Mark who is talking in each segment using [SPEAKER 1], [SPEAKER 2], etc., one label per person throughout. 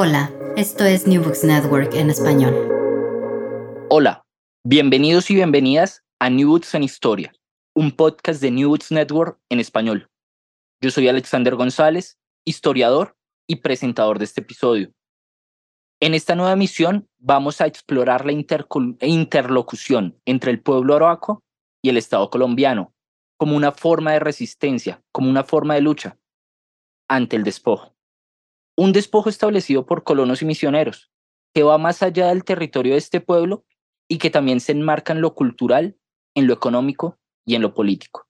[SPEAKER 1] Hola, esto es New Books Network en español.
[SPEAKER 2] Hola, bienvenidos y bienvenidas a New Books en Historia, un podcast de New Books Network en español. Yo soy Alexander González, historiador y presentador de este episodio. En esta nueva misión vamos a explorar la interlocución entre el pueblo arahuaco y el Estado colombiano como una forma de resistencia, como una forma de lucha ante el despojo. Un despojo establecido por colonos y misioneros, que va más allá del territorio de este pueblo y que también se enmarca en lo cultural, en lo económico y en lo político.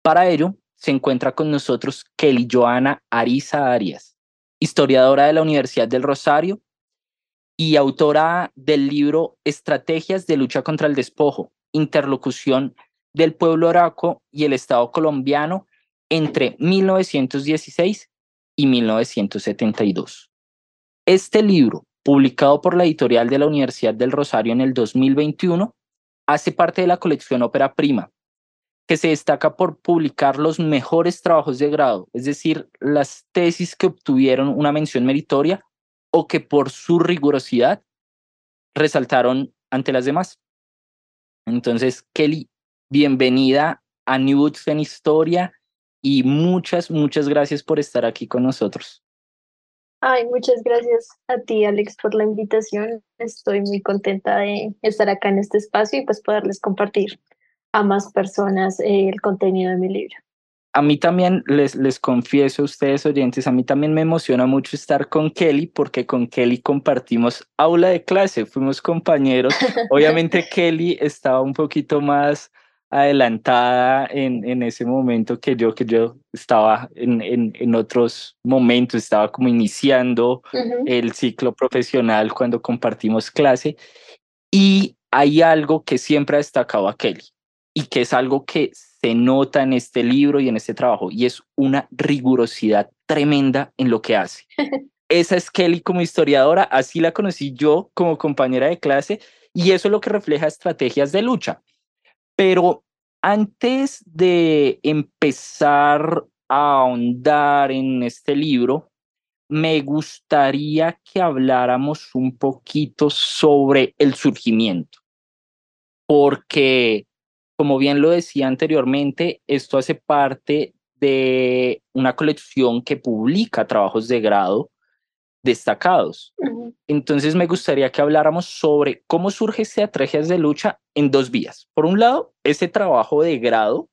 [SPEAKER 2] Para ello, se encuentra con nosotros Kelly Joana Ariza Arias, historiadora de la Universidad del Rosario y autora del libro Estrategias de lucha contra el despojo, interlocución del pueblo araco y el Estado colombiano entre 1916 y 1972. Este libro, publicado por la editorial de la Universidad del Rosario en el 2021, hace parte de la colección Ópera Prima, que se destaca por publicar los mejores trabajos de grado, es decir, las tesis que obtuvieron una mención meritoria o que por su rigurosidad resaltaron ante las demás. Entonces, Kelly, bienvenida a New Books en Historia y muchas, muchas gracias por estar aquí con nosotros.
[SPEAKER 3] Ay, muchas gracias a ti, Alex, por la invitación. Estoy muy contenta de estar acá en este espacio y pues poderles compartir a más personas eh, el contenido de mi libro.
[SPEAKER 2] A mí también, les, les confieso a ustedes oyentes, a mí también me emociona mucho estar con Kelly porque con Kelly compartimos aula de clase, fuimos compañeros. Obviamente Kelly estaba un poquito más adelantada en, en ese momento que yo, que yo estaba en, en, en otros momentos, estaba como iniciando el ciclo profesional cuando compartimos clase. Y hay algo que siempre ha destacado a Kelly y que es algo que se nota en este libro y en este trabajo, y es una rigurosidad tremenda en lo que hace. Esa es Kelly como historiadora, así la conocí yo como compañera de clase, y eso es lo que refleja estrategias de lucha. Pero antes de empezar a ahondar en este libro, me gustaría que habláramos un poquito sobre el surgimiento, porque, como bien lo decía anteriormente, esto hace parte de una colección que publica trabajos de grado destacados. Entonces me gustaría que habláramos sobre cómo surge estrategias de lucha en dos vías. Por un lado, ese trabajo de grado,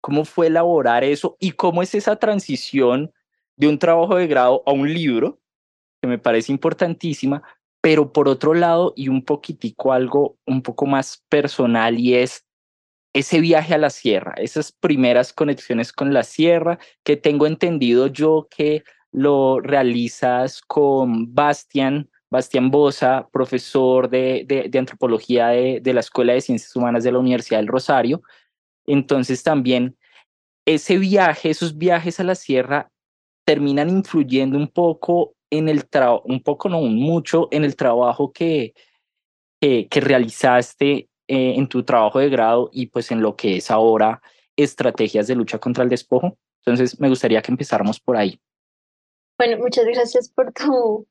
[SPEAKER 2] cómo fue elaborar eso y cómo es esa transición de un trabajo de grado a un libro, que me parece importantísima, pero por otro lado, y un poquitico algo un poco más personal, y es ese viaje a la sierra, esas primeras conexiones con la sierra, que tengo entendido yo que lo realizas con Bastian, Bastian Bosa, profesor de, de, antropología de, de, la Escuela de Ciencias Humanas de la Universidad del Rosario. Entonces también ese viaje, esos viajes a la sierra terminan influyendo un poco en el trabajo, un poco no, mucho en el trabajo que, que, realizaste eh, en tu trabajo de grado y pues en lo que es ahora estrategias de lucha contra el despojo. Entonces me gustaría que empezáramos por ahí.
[SPEAKER 3] Bueno, muchas gracias por tu,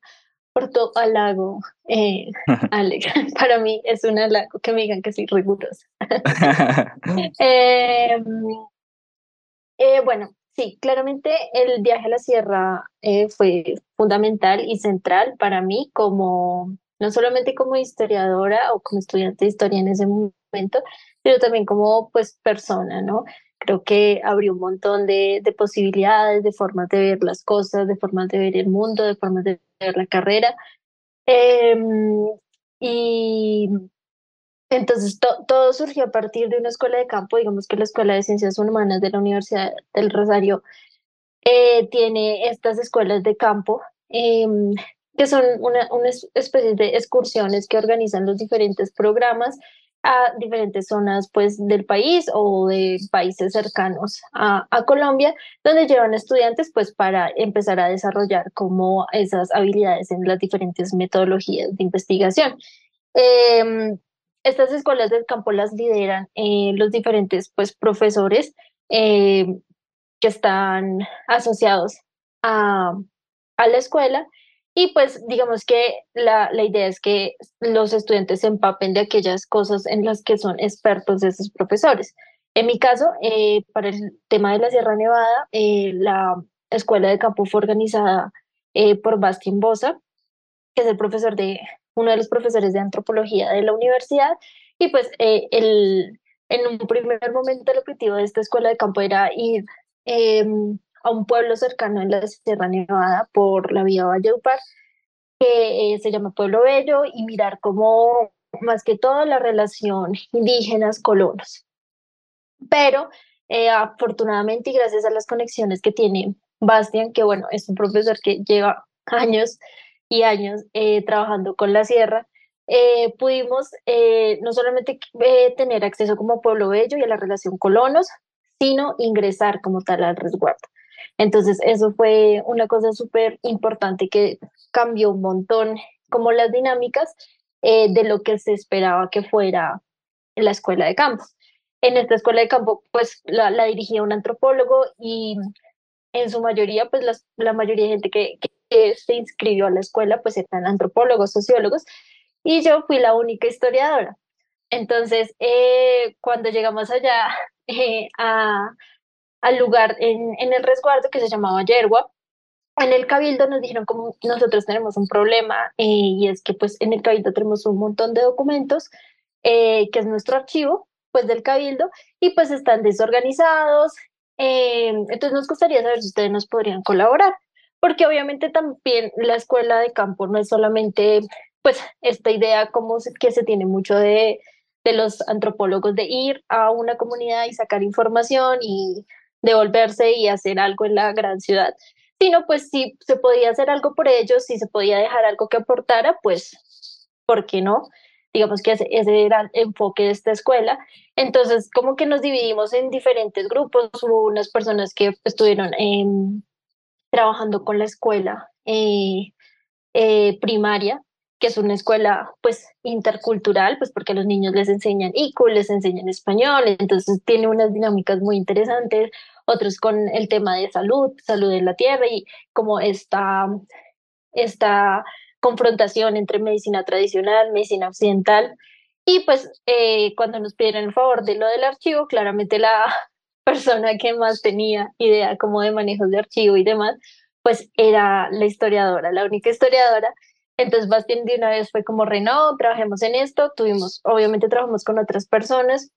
[SPEAKER 3] por tu halago, eh, Alex. Para mí es un halago que me digan que soy rigurosa. Em, eh, bueno, sí, claramente el viaje a la sierra eh, fue fundamental y central para mí como, no solamente como historiadora o como estudiante de historia en ese momento, pero también como pues persona, ¿no? Creo que abrió un montón de, de, posibilidades, de formas de ver las cosas, de formas de ver el mundo, de formas de ver la carrera. Em, y entonces todo surgió a partir de una escuela de campo, digamos que la Escuela de Ciencias Humanas de la Universidad del Rosario eh, tiene estas escuelas de campo. Em, que son una, una especie de excursiones que organizan los diferentes programas a diferentes zonas pues, del país o de países cercanos a, a, Colombia, donde llevan estudiantes pues, para empezar a desarrollar como esas habilidades en las diferentes metodologías de investigación. Eh, estas escuelas del campo las lideran eh, los diferentes pues, profesores eh, que están asociados a, a la escuela Y pues digamos que la, la, idea es que los estudiantes se empapen de aquellas cosas en las que son expertos de esos profesores. En mi caso, eh, para el tema de la Sierra Nevada, eh, la escuela de campo fue organizada eh, por Bastian Bosa, que es el profesor de, uno de los profesores de antropología de la universidad. Y pues el, en un primer momento el objetivo de esta escuela de campo era ir em, a un pueblo cercano en la Sierra Nevada por la vía Valledupar, que se llama Pueblo Bello, y mirar cómo, más que todo, la relación indígenas-colonos pero eh, afortunadamente y gracias a las conexiones que tiene Bastian, que bueno, es un profesor que lleva años y años eh, trabajando con la sierra, eh, pudimos no solamente tener acceso como pueblo bello y a la relación colonos, sino ingresar como tal al resguardo. Entonces, eso fue una cosa súper importante que cambió un montón como las dinámicas de lo que se esperaba que fuera la escuela de campo. En esta escuela de campo, pues la, dirigía un antropólogo y en su mayoría, pues la mayoría de gente que, se inscribió a la escuela, pues eran antropólogos, sociólogos, y yo fui la única historiadora. Entonces, eh, cuando llegamos allá eh, a, al lugar en, en, el resguardo que se llamaba Yerwa, en el cabildo nos dijeron como nosotros tenemos un problema eh, y es que pues en el cabildo tenemos un montón de documentos que es nuestro archivo pues del cabildo y pues están desorganizados. Eh, entonces nos gustaría saber si ustedes nos podrían colaborar, porque obviamente también la escuela de campo no es solamente pues esta idea como que se tiene mucho de, de los antropólogos de ir a una comunidad y sacar información y devolverse y hacer algo en la gran ciudad, sino pues si se podía hacer algo por ellos, si se podía dejar algo que aportara, pues, ¿por qué no? digamos que ese, era el enfoque de esta escuela. Entonces, como que nos dividimos en diferentes grupos, hubo unas personas que estuvieron em, trabajando con la escuela eh, eh, primaria, que es una escuela pues intercultural, pues porque a los niños les enseñan ICU, les enseñan español, entonces tiene unas dinámicas muy interesantes, otros con el tema de salud, salud en la tierra y como esta, esta confrontación entre medicina tradicional, medicina occidental. Y pues eh, cuando nos pidieron el favor de lo del archivo, claramente la persona que más tenía idea como de manejo de archivo y demás, pues era la historiadora, la única historiadora. Entonces Bastien de una vez fue como, Renault, trabajemos en esto, tuvimos, obviamente trabajamos con otras personas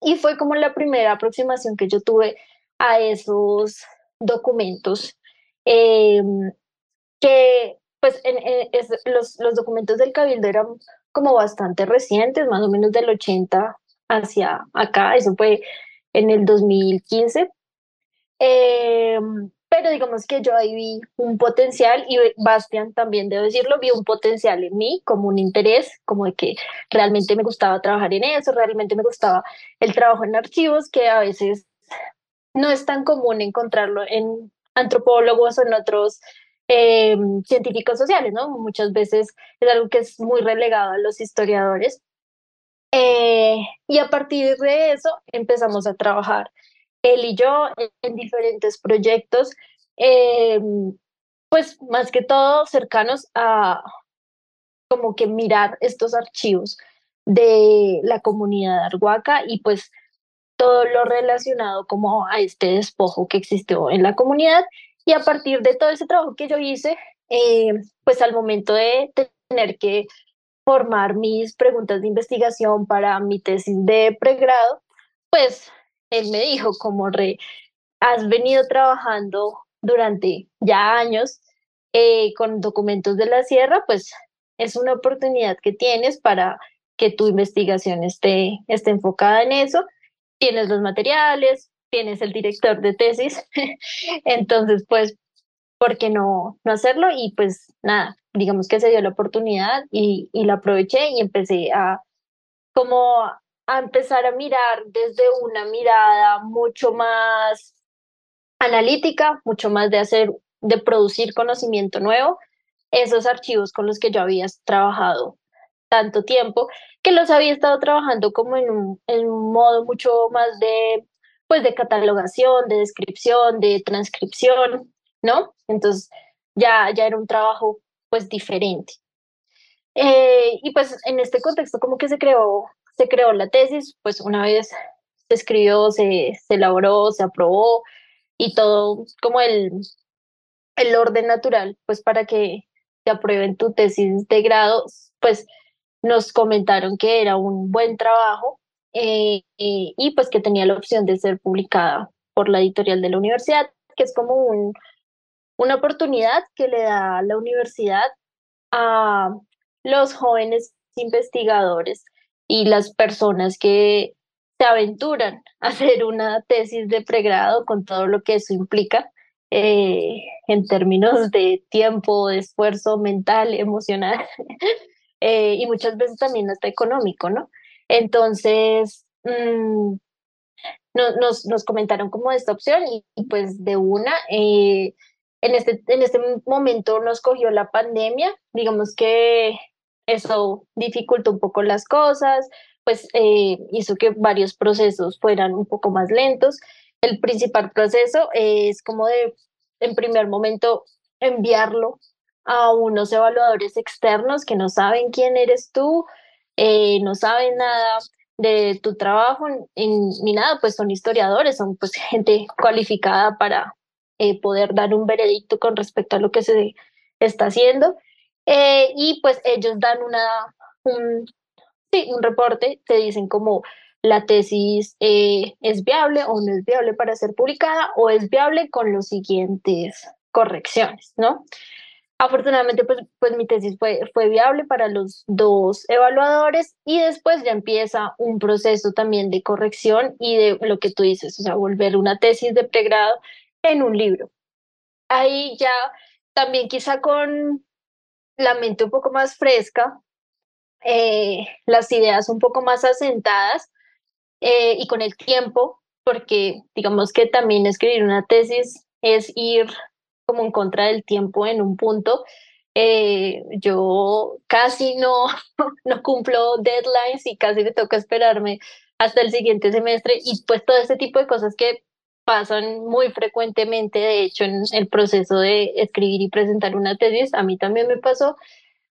[SPEAKER 3] y fue como la primera aproximación que yo tuve a esos documentos eh, que pues en, los, los documentos del Cabildo eran como bastante recientes, más o menos del 80 hacia acá, eso fue en el 2015. Em, pero digamos que yo ahí vi un potencial y Bastian también, debo decirlo, vi un potencial en mí, como un interés, como de que realmente me gustaba trabajar en eso, realmente me gustaba el trabajo en archivos, que a veces no es tan común encontrarlo en antropólogos o en otros eh, científicos sociales, ¿no? Muchas veces es algo que es muy relegado a los historiadores. Eh, y a partir de eso empezamos a trabajar él y yo en, diferentes proyectos, eh, pues más que todo cercanos a como que mirar estos archivos de la comunidad arhuaca y pues todo lo relacionado como a este despojo que existió en la comunidad y a partir de todo ese trabajo que yo hice, eh, pues al momento de tener que formar mis preguntas de investigación para mi tesis de pregrado, pues él me dijo como re, has venido trabajando durante ya años eh, con documentos de la sierra, pues es una oportunidad que tienes para que tu investigación esté, esté enfocada en eso. Tienes los materiales, tienes el director de tesis, entonces pues, ¿por qué no, no hacerlo? Y pues nada, digamos que se dio la oportunidad y, y la aproveché y empecé a como a empezar a mirar desde una mirada mucho más analítica, mucho más de hacer, de producir conocimiento nuevo, esos archivos con los que yo había trabajado tanto tiempo, que los había estado trabajando como en un, en un modo mucho más de pues de catalogación, de descripción, de transcripción, ¿no? Entonces ya, ya era un trabajo pues diferente. Eh, y pues en este contexto como que se creó, se creó la tesis, pues una vez se escribió, se, se elaboró, se aprobó y todo como el, el orden natural, pues para que te aprueben tu tesis de grado, pues nos comentaron que era un buen trabajo eh, eh, y pues que tenía la opción de ser publicada por la editorial de la universidad, que es como un, una oportunidad que le da la universidad a los jóvenes investigadores y las personas que se aventuran a hacer una tesis de pregrado con todo lo que eso implica eh, en términos de tiempo, esfuerzo mental, emocional eh, y muchas veces también hasta económico, ¿no? Entonces, mm, nos, nos comentaron como esta opción y, pues de una, eh, en, este, en este momento nos cogió la pandemia, digamos que eso dificultó un poco las cosas, pues hizo que varios procesos fueran un poco más lentos el principal proceso es como de, en primer momento, enviarlo a unos evaluadores externos que no saben quién eres tú, eh, no saben nada de tu trabajo ni nada, pues son historiadores, son pues gente cualificada para eh, poder dar un veredicto con respecto a lo que se está haciendo. Eh, y pues ellos dan una, un, sí, un reporte, te dicen como la tesis eh, es viable o no es viable para ser publicada o es viable con los siguientes correcciones, ¿no? Afortunadamente, pues, pues mi tesis fue, fue viable para los dos evaluadores y después ya empieza un proceso también de corrección y de lo que tú dices, o sea, volver una tesis de pregrado en un libro. Ahí ya también quizá con la mente un poco más fresca, eh, las ideas un poco más asentadas, eh, y con el tiempo, porque digamos que también escribir una tesis es ir como en contra del tiempo en un punto. Eh, yo casi no, no cumplo deadlines y casi me toca esperarme hasta el siguiente semestre y pues todo este tipo de cosas que pasan muy frecuentemente, de hecho, en el proceso de escribir y presentar una tesis, a mí también me pasó,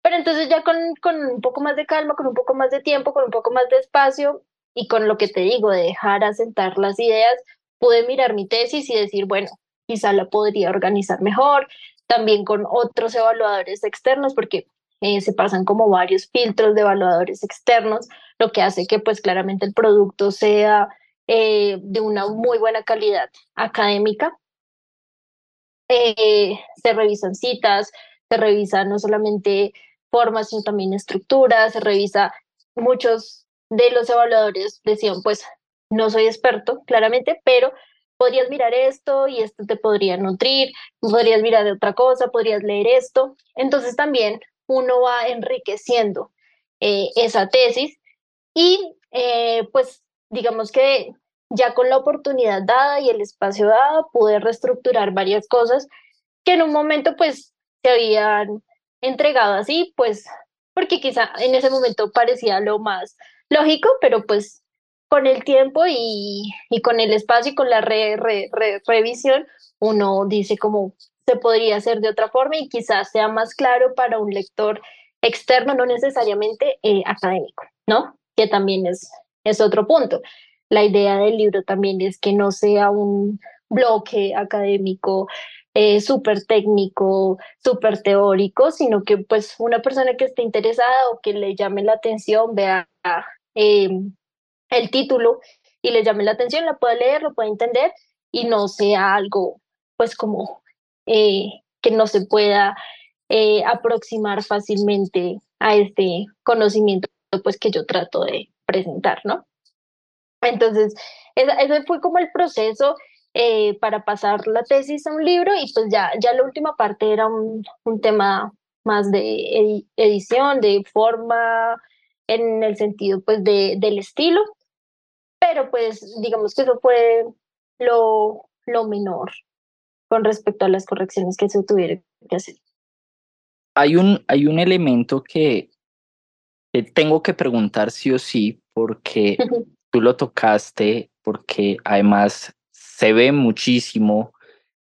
[SPEAKER 3] pero entonces ya con, con un poco más de calma, con un poco más de tiempo, con un poco más de espacio, y con lo que te digo, de dejar asentar las ideas, pude mirar mi tesis y decir, bueno, quizá la podría organizar mejor, también con otros evaluadores externos, porque eh, se pasan como varios filtros de evaluadores externos, lo que hace que pues claramente el producto sea eh, de una muy buena calidad académica. Eh, se revisan citas, se revisa no solamente formas, sino también estructuras, se revisa muchos de los evaluadores decían, pues no soy experto, claramente, pero podrías mirar esto y esto te podría nutrir, podrías mirar de otra cosa, podrías leer esto. Entonces también uno va enriqueciendo eh, esa tesis y eh, pues digamos que ya con la oportunidad dada y el espacio dado pude reestructurar varias cosas que en un momento pues se habían entregado así, pues porque quizá en ese momento parecía lo más lógico, pero pues con el tiempo y, y con el espacio y con la re, revisión, uno dice como se podría hacer de otra forma y quizás sea más claro para un lector externo, no necesariamente eh, académico, ¿no? Que también es, es otro punto. La idea del libro también es que no sea un bloque académico eh, súper técnico, súper teórico, sino que pues una persona que esté interesada o que le llame la atención vea eh, el título y le llame la atención, la pueda leer, lo pueda entender y no sea algo pues como eh, que no se pueda eh, aproximar fácilmente a este conocimiento pues que yo trato de presentar, ¿no? Entonces, ese fue como el proceso para pasar la tesis a un libro y pues ya, ya la última parte era un, un tema más de edición, de forma, en el sentido pues de, del estilo, pero pues digamos que eso fue lo, lo menor con respecto a las correcciones que se tuvieron que hacer.
[SPEAKER 2] Hay un, hay un elemento que tengo que preguntar sí o sí, porque tú lo tocaste, porque además se ve muchísimo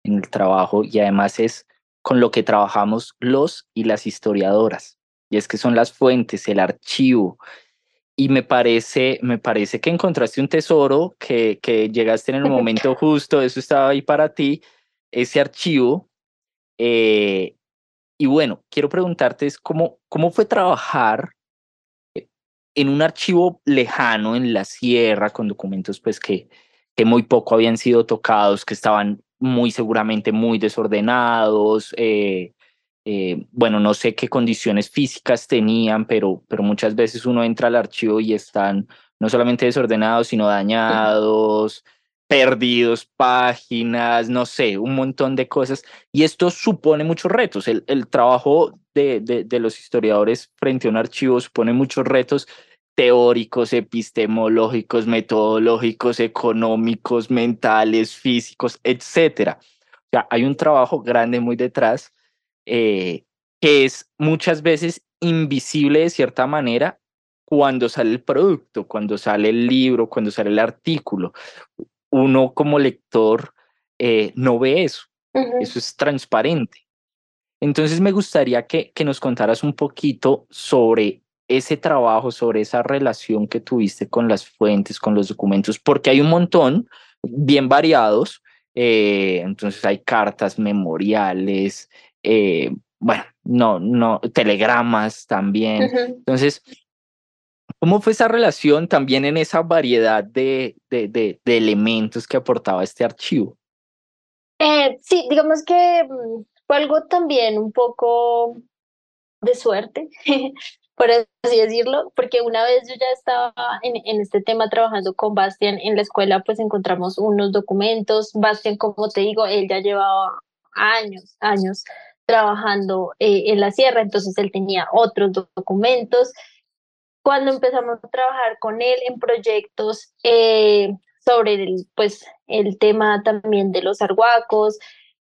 [SPEAKER 2] en el trabajo y además es con lo que trabajamos los y las historiadoras. Y es que son las fuentes, el archivo. Y me parece, me parece que encontraste un tesoro, que, que llegaste en el momento justo, eso estaba ahí para ti, ese archivo. Eh, y bueno, quiero preguntarte es cómo, cómo fue trabajar en un archivo lejano en la sierra con documentos pues que, que muy poco habían sido tocados, que estaban muy seguramente muy desordenados, eh, eh, bueno, no sé qué condiciones físicas tenían, pero, pero muchas veces uno entra al archivo y están no solamente desordenados, sino dañados, perdidos páginas, no sé, un montón de cosas. Y esto supone muchos retos. El, trabajo de, de, de los historiadores frente a un archivo supone muchos retos teóricos, epistemológicos, metodológicos, económicos, mentales, físicos, etcétera. O sea, hay un trabajo grande muy detrás eh, que es muchas veces invisible de cierta manera cuando sale el producto, cuando sale el libro, cuando sale el artículo. Uno como lector eh, no ve eso, eso es transparente. Entonces me gustaría que, que nos contaras un poquito sobre ese trabajo, sobre esa relación que tuviste con las fuentes, con los documentos, porque hay un montón bien variados. Eh, entonces hay cartas, memoriales, eh, bueno, no, no, telegramas también. Entonces, ¿cómo fue esa relación también en esa variedad de, de, de, elementos que aportaba este archivo?
[SPEAKER 3] Eh, sí, digamos que mm, fue algo también un poco de suerte, por así decirlo, porque una vez yo ya estaba en, en, este tema trabajando con Bastian en la escuela, pues encontramos unos documentos. Bastian, como te digo, él ya llevaba años, años trabajando eh, en la sierra, entonces él tenía otros documentos. Cuando empezamos a trabajar con él en proyectos eh, sobre el, pues, el tema también de los arhuacos,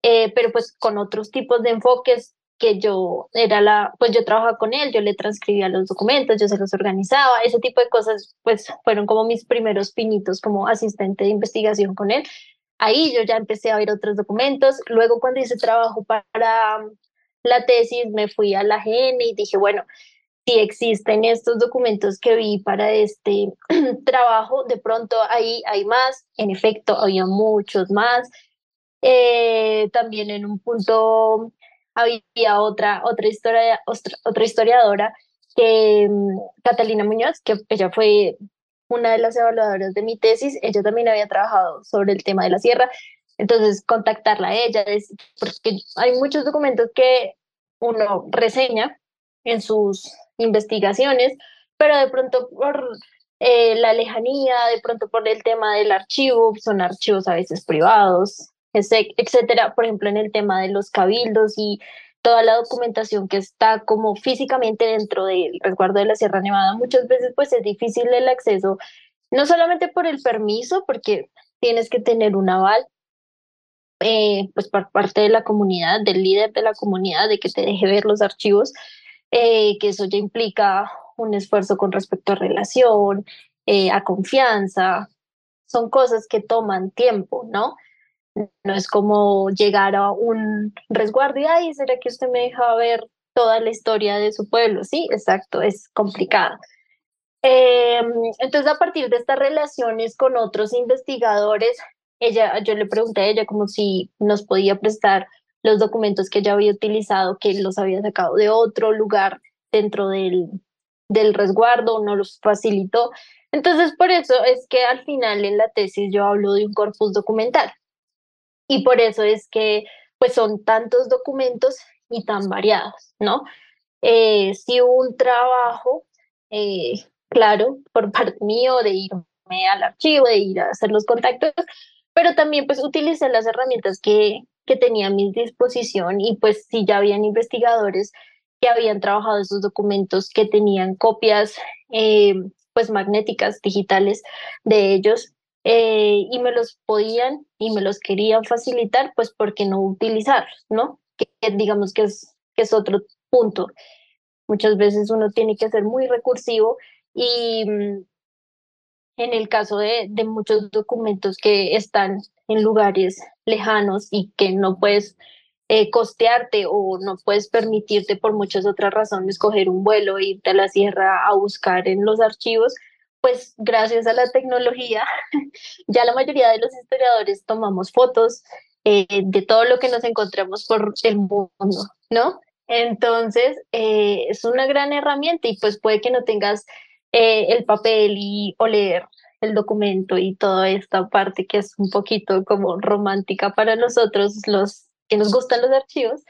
[SPEAKER 3] eh, pero pues con otros tipos de enfoques que yo era la, pues yo trabajaba con él, yo le transcribía los documentos, yo se los organizaba, ese tipo de cosas pues fueron como mis primeros pinitos como asistente de investigación con él. Ahí yo ya empecé a ver otros documentos. Luego cuando hice trabajo para um, la tesis, me fui a la GN y dije, bueno, si existen estos documentos que vi para este trabajo, de pronto ahí hay más. En efecto, había muchos más. Eh, también en un punto había otra, otra, otra, historiadora, que, um, Catalina Muñoz, que ella fue una de las evaluadoras de mi tesis, ella también había trabajado sobre el tema de la sierra, entonces contactarla a ella, porque hay muchos documentos que uno reseña en sus investigaciones, pero de pronto por eh, la lejanía, de pronto por el tema del archivo, son archivos a veces privados, etcétera, por ejemplo en el tema de los cabildos y toda la documentación que está como físicamente dentro del resguardo de la Sierra Nevada, muchas veces pues es difícil el acceso, no solamente por el permiso, porque tienes que tener un aval, eh, pues por parte de la comunidad, del líder de la comunidad, de que te deje ver los archivos, eh, que eso ya implica un esfuerzo con respecto a relación, eh, a confianza, son cosas que toman tiempo, ¿no? No es como llegar a un resguardo y, ay, ¿será que usted me deja ver toda la historia de su pueblo? Sí, exacto, es complicado. Em, entonces, a partir de estas relaciones con otros investigadores, ella, yo le pregunté a ella como si nos podía prestar los documentos que ella había utilizado, que los había sacado de otro lugar dentro del, del resguardo, no los facilitó. Entonces, por eso es que al final en la tesis yo hablo de un corpus documental. Y por eso es que pues son tantos documentos y tan variados, ¿no? Eh, si un trabajo, eh, claro, por parte mío de irme al archivo, de ir a hacer los contactos, pero también pues utilicé las herramientas que, que tenía a mi disposición y pues si ya habían investigadores que habían trabajado esos documentos, que tenían copias eh, pues magnéticas digitales de ellos, eh, y me los podían y me los querían facilitar, pues porque no utilizarlos, ¿no? Que, digamos que es, que es otro punto. Muchas veces uno tiene que ser muy recursivo y mm, en el caso de, de muchos documentos que están en lugares lejanos y que no puedes eh, costearte o no puedes permitirte por muchas otras razones coger un vuelo irte a la sierra a buscar en los archivos, pues gracias a la tecnología, ya la mayoría de los historiadores tomamos fotos eh, de todo lo que nos encontramos por el mundo, ¿no? Entonces, eh, es una gran herramienta y pues puede que no tengas el papel y o leer el documento y toda esta parte que es un poquito como romántica para nosotros, los que nos gustan los archivos.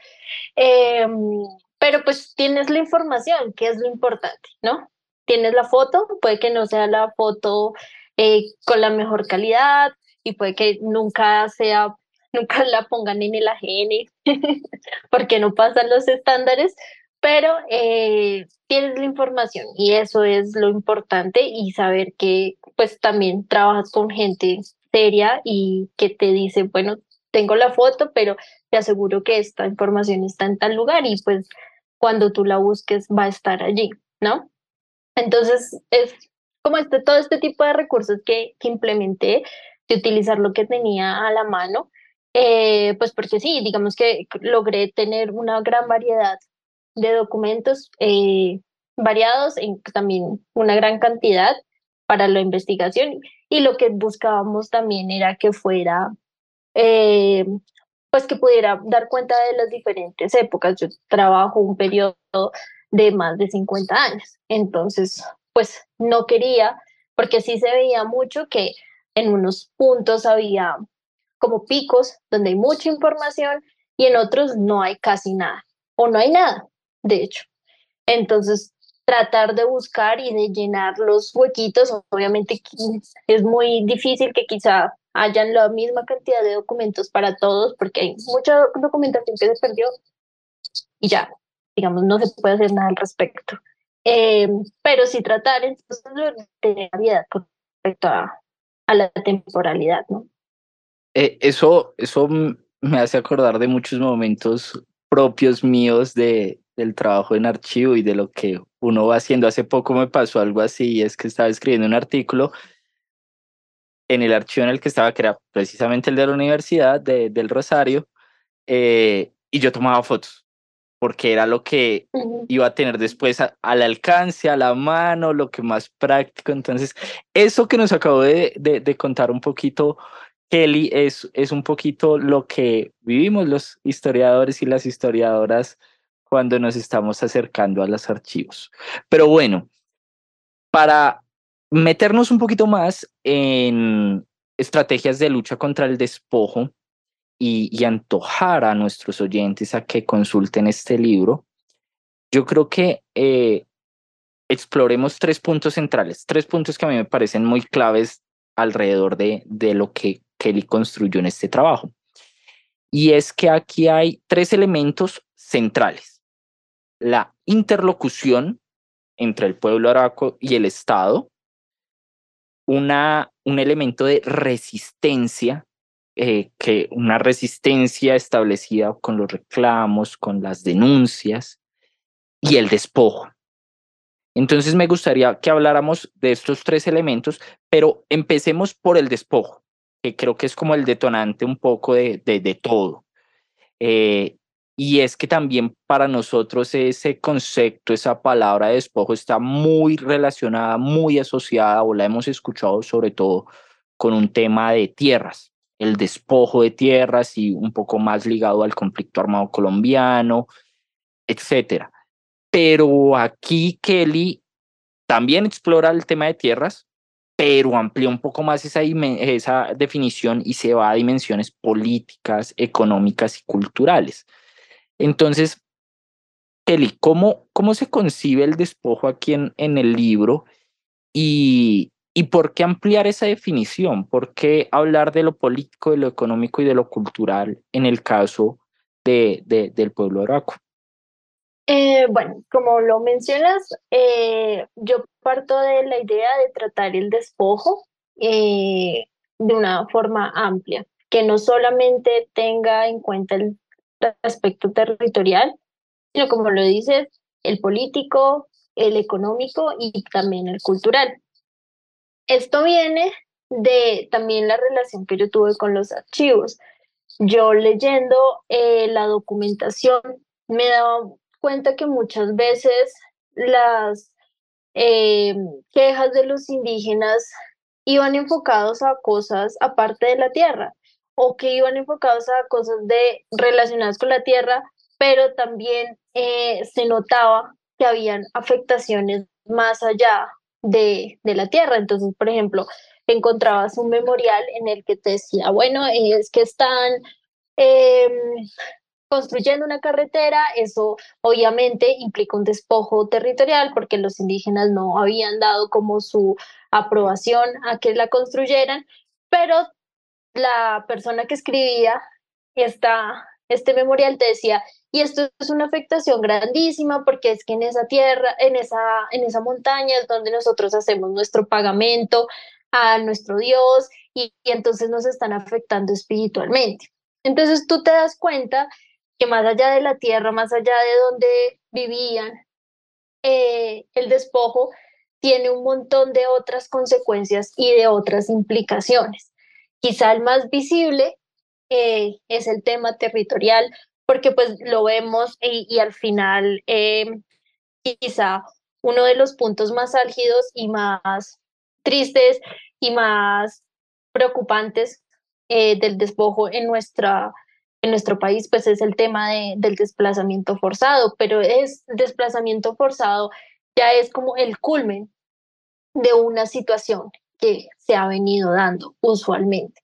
[SPEAKER 3] Em, pero pues tienes la información, que es lo importante, ¿no? Tienes la foto, puede que no sea la foto eh, con la mejor calidad y puede que nunca sea, nunca la pongan en el AGN porque no pasan los estándares, pero eh, tienes la información y eso es lo importante y saber que pues también trabajas con gente seria y que te dice, bueno, tengo la foto, pero te aseguro que esta información está en tal lugar y pues cuando tú la busques va a estar allí, ¿no? Entonces es como este, todo este tipo de recursos que, implementé, de utilizar lo que tenía a la mano, eh, pues porque sí, digamos que logré tener una gran variedad de documentos eh, variados, en también una gran cantidad para la investigación y lo que buscábamos también era que fuera, eh, pues que pudiera dar cuenta de las diferentes épocas. Yo trabajo un periodo de más de 50 años, entonces pues no quería, porque sí se veía mucho que en unos puntos había como picos donde hay mucha información y en otros no hay casi nada o no hay nada de hecho. Entonces, tratar de buscar y de llenar los huequitos, obviamente es muy difícil que quizá hayan la misma cantidad de documentos para todos, porque hay mucha documentación que se perdió y ya, digamos, no se puede hacer nada al respecto. Eh, pero sí tratar entonces de variedad con respecto a, a la temporalidad, ¿no?
[SPEAKER 2] Eh, eso, eso me hace acordar de muchos momentos propios míos de, del trabajo en archivo y de lo que uno va haciendo. Hace poco me pasó algo así, es que estaba escribiendo un artículo en el archivo en el que estaba, que era precisamente el de la Universidad de, del Rosario, eh, y yo tomaba fotos, porque era lo que iba a tener después al alcance, a la mano, lo que más práctico. Entonces, eso que nos acabó de, de, de contar un poquito Kelly es, es un poquito lo que vivimos los historiadores y las historiadoras cuando nos estamos acercando a los archivos. Pero bueno, para meternos un poquito más en estrategias de lucha contra el despojo y, antojar a nuestros oyentes a que consulten este libro, yo creo que eh, exploremos tres puntos centrales, tres puntos que a mí me parecen muy claves alrededor de, de lo que Kelly construyó en este trabajo. Y es que aquí hay tres elementos centrales la interlocución entre el pueblo araco y el Estado, una, un elemento de resistencia, eh, que una resistencia establecida con los reclamos, con las denuncias y el despojo. Entonces me gustaría que habláramos de estos tres elementos, pero empecemos por el despojo, que creo que es como el detonante un poco de, de, todo. Eh, y es que también para nosotros ese concepto, esa palabra de despojo está muy relacionada, muy asociada, o la hemos escuchado sobre todo con un tema de tierras, el despojo de tierras y un poco más ligado al conflicto armado colombiano, etcétera. Pero aquí Kelly también explora el tema de tierras, pero amplía un poco más esa, esa definición y se va a dimensiones políticas, económicas y culturales. Entonces, Kelly, ¿cómo, cómo se concibe el despojo aquí en, en el libro? Y, ¿Y por qué ampliar esa definición? ¿Por qué hablar de lo político, de lo económico y de lo cultural en el caso de, de del pueblo araco?
[SPEAKER 3] Eh, bueno, como lo mencionas, eh, yo parto de la idea de tratar el despojo eh, de una forma amplia, que no solamente tenga en cuenta el aspecto territorial, sino como lo dices, el político, el económico y también el cultural. Esto viene de también la relación que yo tuve con los archivos. yo leyendo eh, la documentación me dado cuenta que muchas veces las eh, quejas de los indígenas iban enfocados a cosas aparte de la tierra o que iban enfocados a cosas de, relacionadas con la tierra, pero también eh, se notaba que habían afectaciones más allá de, de, la tierra. Entonces, por ejemplo, encontrabas un memorial en el que te decía, bueno, es que están em, construyendo una carretera, eso obviamente implica un despojo territorial porque los indígenas no habían dado como su aprobación a que la construyeran, pero la persona que escribía esta, este memorial te decía, y esto es una afectación grandísima porque es que en esa tierra, en esa, en esa montaña es donde nosotros hacemos nuestro pagamento a nuestro Dios y, entonces nos están afectando espiritualmente. Entonces tú te das cuenta que más allá de la tierra, más allá de donde vivían, eh, el despojo tiene un montón de otras consecuencias y de otras implicaciones. Quizá el más visible eh, es el tema territorial, porque pues lo vemos y, al final eh, quizá uno de los puntos más álgidos y más tristes y más preocupantes eh, del despojo en, nuestra, en nuestro país, pues es el tema de, del desplazamiento forzado, pero es desplazamiento forzado ya es como el culmen de una situación que se ha venido dando usualmente.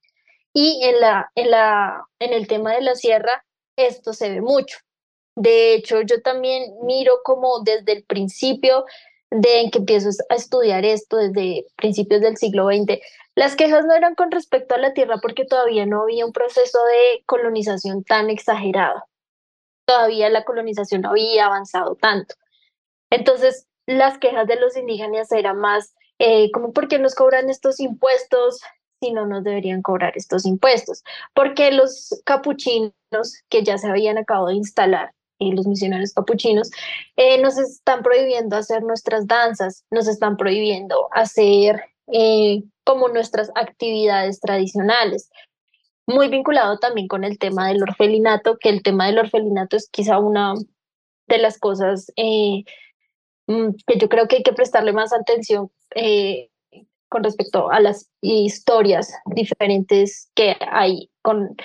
[SPEAKER 3] Y en, la, en, la, en el tema de la sierra, esto se ve mucho. De hecho, yo también miro como desde el principio de en que empiezo a estudiar esto, desde principios del siglo XX, las quejas no eran con respecto a la tierra porque todavía no había un proceso de colonización tan exagerado. Todavía la colonización no había avanzado tanto. Entonces, las quejas de los indígenas eran más eh, como por qué nos cobran estos impuestos si no nos deberían cobrar estos impuestos, porque los capuchinos que ya se habían acabado de instalar y los misioneros capuchinos, eh, nos están prohibiendo hacer nuestras danzas, nos están prohibiendo hacer eh, como nuestras actividades tradicionales. Muy vinculado también con el tema del orfelinato, que el tema del orfelinato es quizá una de las cosas Mm, que yo creo que hay que prestarle más atención eh, con respecto a las historias diferentes que hay con,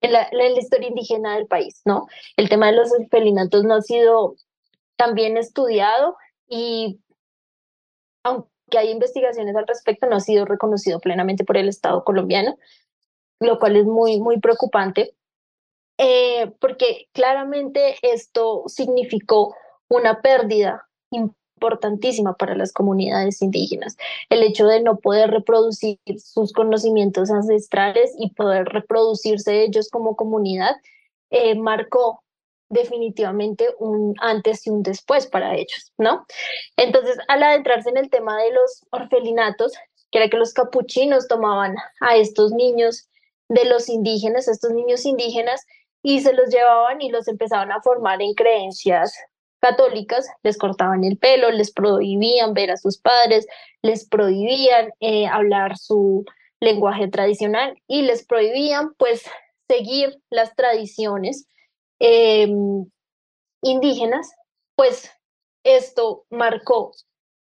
[SPEAKER 3] en, la, historia indígena del país, ¿no? El tema de los felinatos no ha sido tan bien estudiado y aunque hay investigaciones al respecto, no ha sido reconocido plenamente por el Estado colombiano, lo cual es muy, muy preocupante, eh, porque claramente esto significó una pérdida importantísima para las comunidades indígenas. El hecho de no poder reproducir sus conocimientos ancestrales y poder reproducirse ellos como comunidad eh, marcó definitivamente un antes y un después para ellos, ¿no? Entonces, al adentrarse en el tema de los orfelinatos, que era que los capuchinos tomaban a estos niños de los indígenas, estos niños indígenas, y se los llevaban y los empezaban a formar en creencias católicas les cortaban el pelo, les prohibían ver a sus padres, les prohibían eh, hablar su lenguaje tradicional y les prohibían pues seguir las tradiciones em, indígenas, pues esto marcó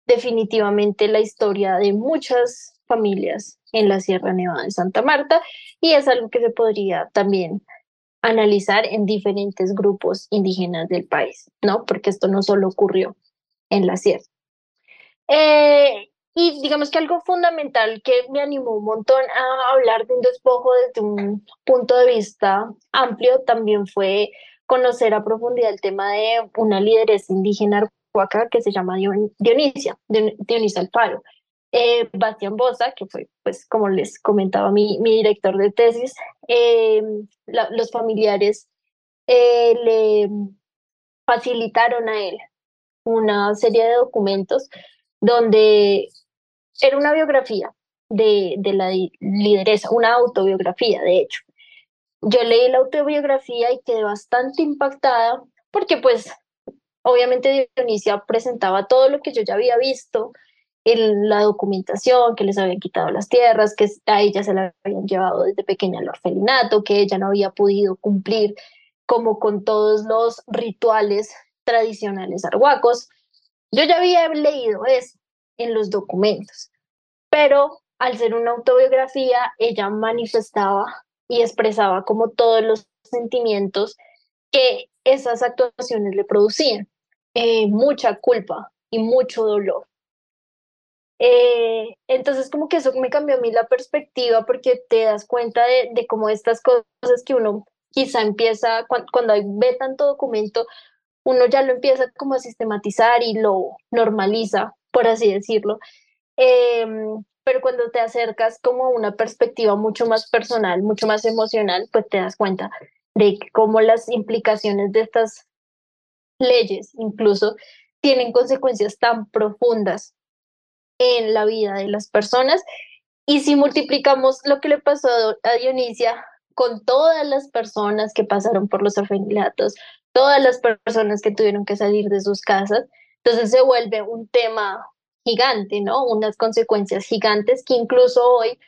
[SPEAKER 3] definitivamente la historia de muchas familias en la Sierra Nevada de Santa Marta y es algo que se podría también analizar en diferentes grupos indígenas del país, ¿no? Porque esto no solo ocurrió en la sierra. Eh, y digamos que algo fundamental que me animó un montón a hablar de un despojo desde un punto de vista amplio también fue conocer a profundidad el tema de una lideresa indígena arhuaca que se llama Dionisia, Dionisia Alfaro. Eh, Bastián Bosa, que fue, pues, como les comentaba mi, mi director de tesis, eh, los familiares eh, le facilitaron a él una serie de documentos donde era una biografía de, de la lideresa, una autobiografía, de hecho. Yo leí la autobiografía y quedé bastante impactada porque pues obviamente Dionisia presentaba todo lo que yo ya había visto en la documentación, que les habían quitado las tierras, que a ella se la habían llevado desde pequeña al orfelinato, que ella no había podido cumplir como con todos los rituales tradicionales arhuacos. Yo ya había leído eso en los documentos, pero al ser una autobiografía, ella manifestaba y expresaba como todos los sentimientos que esas actuaciones le producían. Eh, mucha culpa y mucho dolor. Eh, entonces como que eso me cambió a mí la perspectiva porque te das cuenta de, cómo estas cosas que uno quizá empieza, cuando, cuando ve tanto documento, uno ya lo empieza como a sistematizar y lo normaliza, por así decirlo. Em, pero cuando te acercas como a una perspectiva mucho más personal, mucho más emocional, pues te das cuenta de cómo las implicaciones de estas leyes incluso tienen consecuencias tan profundas en la vida de las personas. Y si multiplicamos lo que le pasó a Dionisia con todas las personas que pasaron por los orfanatos, todas las personas que tuvieron que salir de sus casas, entonces se vuelve un tema gigante, ¿no? Unas consecuencias gigantes que incluso hoy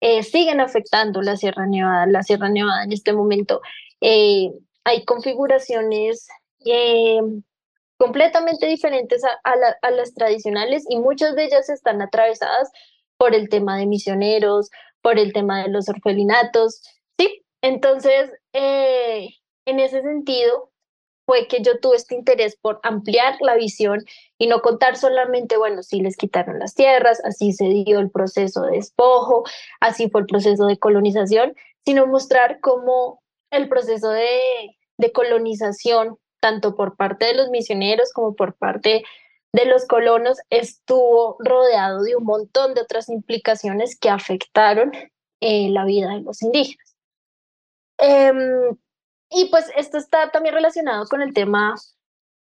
[SPEAKER 3] eh, siguen afectando la Sierra Nevada. La Sierra Nevada en este momento eh, hay configuraciones eh, completamente diferentes a, las tradicionales y muchas de ellas están atravesadas por el tema de misioneros, por el tema de los orfelinatos, ¿sí? Entonces, en ese sentido, fue que yo tuve este interés por ampliar la visión y no contar solamente, bueno, si les quitaron las tierras, así se dio el proceso de despojo, así fue el proceso de colonización, sino mostrar cómo el proceso de, de colonización, tanto por parte de los misioneros como por parte de los colonos, estuvo rodeado de un montón de otras implicaciones que afectaron eh, la vida de los indígenas. Em, y pues esto está también relacionado con el tema,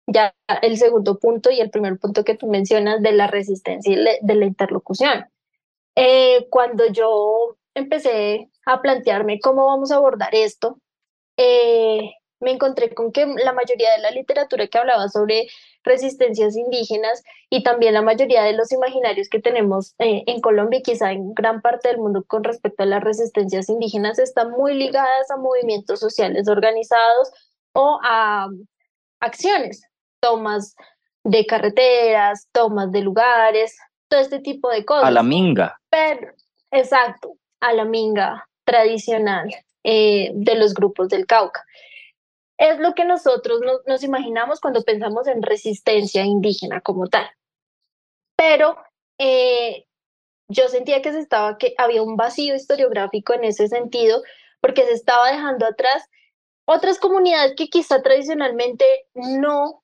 [SPEAKER 3] ya el segundo punto y el primer punto que tú mencionas de la resistencia y de la interlocución. Eh, cuando yo empecé a plantearme cómo vamos a abordar esto, eh, me encontré con que la mayoría de la literatura que hablaba sobre resistencias indígenas y también la mayoría de los imaginarios que tenemos eh, en Colombia y quizá en gran parte del mundo con respecto a las resistencias indígenas están muy ligadas a movimientos sociales organizados o a acciones, tomas de carreteras, tomas de lugares, todo este tipo de cosas.
[SPEAKER 2] A la minga.
[SPEAKER 3] Pero, exacto, a la minga tradicional eh, de los grupos del Cauca es lo que nosotros nos imaginamos cuando pensamos en resistencia indígena como tal. Pero eh, yo sentía que se estaba que había un vacío historiográfico en ese sentido porque se estaba dejando atrás otras comunidades que quizá tradicionalmente no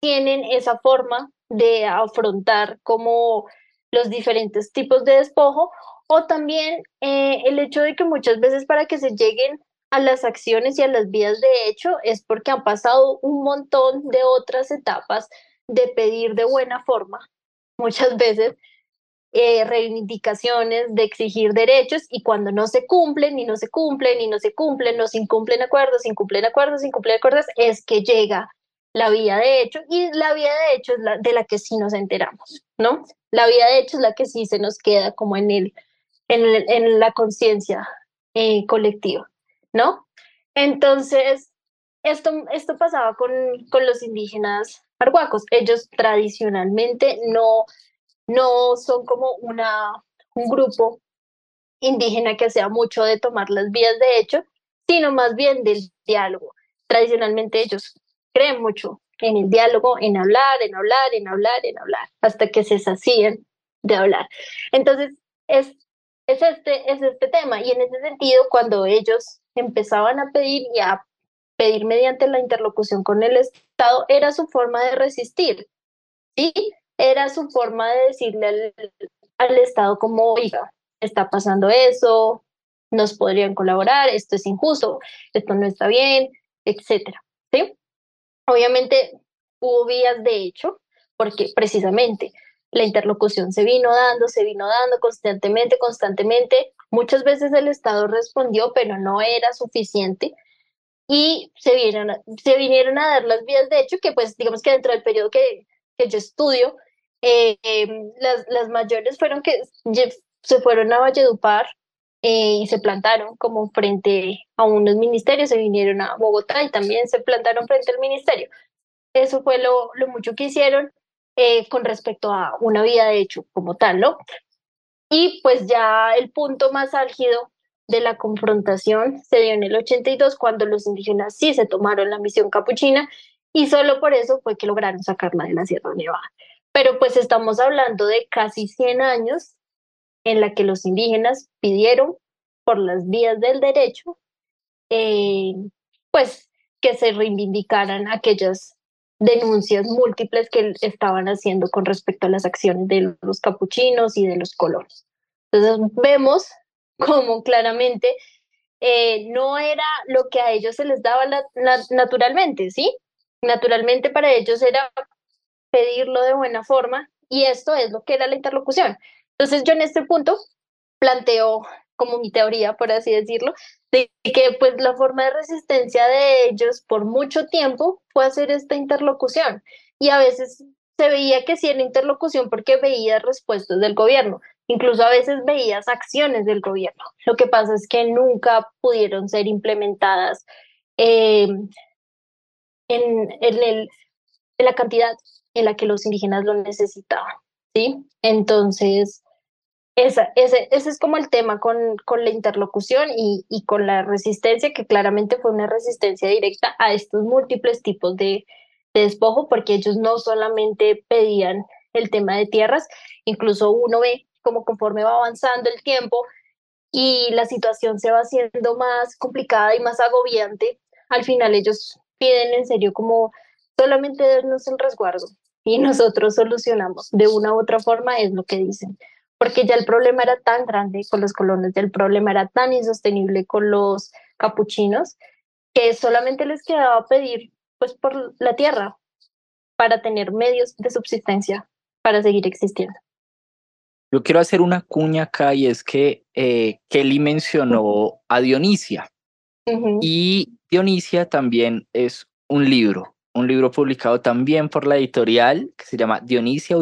[SPEAKER 3] tienen esa forma de afrontar como los diferentes tipos de despojo o también eh, el hecho de que muchas veces para que se lleguen a las acciones y a las vías de hecho es porque han pasado un montón de otras etapas de pedir de buena forma, muchas veces eh, reivindicaciones, de exigir derechos y cuando no se cumplen y no se cumplen y no se cumplen, no se incumplen acuerdos, incumplen acuerdos, incumplen acuerdos, es que llega la vía de hecho y la vía de hecho es la de la que sí nos enteramos, ¿no? La vía de hecho es la que sí se nos queda como en, el, en, en la conciencia eh, colectiva. ¿No? Entonces, esto, esto pasaba con, con los indígenas arhuacos. Ellos tradicionalmente no, no son como una, un grupo indígena que sea mucho de tomar las vías de hecho, sino más bien del diálogo. Tradicionalmente ellos creen mucho en el diálogo, en hablar, en hablar, en hablar, en hablar, hasta que se sacían de hablar. Entonces, es, es, este, es este tema. Y en ese sentido, cuando ellos empezaban a pedir y a pedir mediante la interlocución con el Estado, era su forma de resistir, ¿sí? Era su forma de decirle al, Estado como, oiga, está pasando eso, nos podrían colaborar, esto es injusto, esto no está bien, etcétera, ¿sí? Obviamente hubo vías de hecho, porque precisamente la interlocución se vino dando, se vino dando constantemente, constantemente. Muchas veces el Estado respondió, pero no era suficiente. Y se vinieron, se vinieron a dar las vías de hecho, que pues digamos que dentro del periodo que, que yo estudio, Eh, em, las, las mayores fueron que se fueron a Valledupar eh, y se plantaron como frente a unos ministerios, se vinieron a Bogotá y también se plantaron frente al ministerio. Eso fue lo, lo mucho que hicieron eh, con respecto a una vía de hecho como tal, ¿no? Y pues ya el punto más álgido de la confrontación se dio en el 82 cuando los indígenas sí se tomaron la misión capuchina y solo por eso fue que lograron sacarla de la Sierra Nevada. Pero pues estamos hablando de casi 100 años en la que los indígenas pidieron por las vías del derecho, eh, pues que se reivindicaran aquellas denuncias múltiples que estaban haciendo con respecto a las acciones de los capuchinos y de los colonos. Entonces vemos como claramente eh, no era lo que a ellos se les daba naturalmente, ¿sí? Naturalmente para ellos era pedirlo de buena forma y esto es lo que era la interlocución. Entonces yo en este punto planteo como mi teoría, por así decirlo, de que pues la forma de resistencia de ellos por mucho tiempo fue hacer esta interlocución y a veces se veía que sí era interlocución porque veías respuestas del gobierno, incluso a veces veías acciones del gobierno. Lo que pasa es que nunca pudieron ser implementadas eh, en, en, el, en la cantidad en la que los indígenas lo necesitaban, ¿sí? Entonces, esa, ese, ese es como el tema con, con la interlocución y, y, con la resistencia, que claramente fue una resistencia directa a estos múltiples tipos de, de despojo, porque ellos no solamente pedían el tema de tierras, incluso uno ve como conforme va avanzando el tiempo y la situación se va haciendo más complicada y más agobiante, al final ellos piden en serio como solamente darnos el resguardo y nosotros solucionamos de una u otra forma, es lo que dicen porque ya el problema era tan grande con los colonos, ya el problema era tan insostenible con los capuchinos, que solamente les quedaba pedir pues por la tierra para tener medios de subsistencia para seguir existiendo.
[SPEAKER 2] Yo quiero hacer una cuña acá y es que eh, Kelly mencionó a Dionisia y Dionisia también es un libro, un libro publicado también por la editorial que se llama Dionisia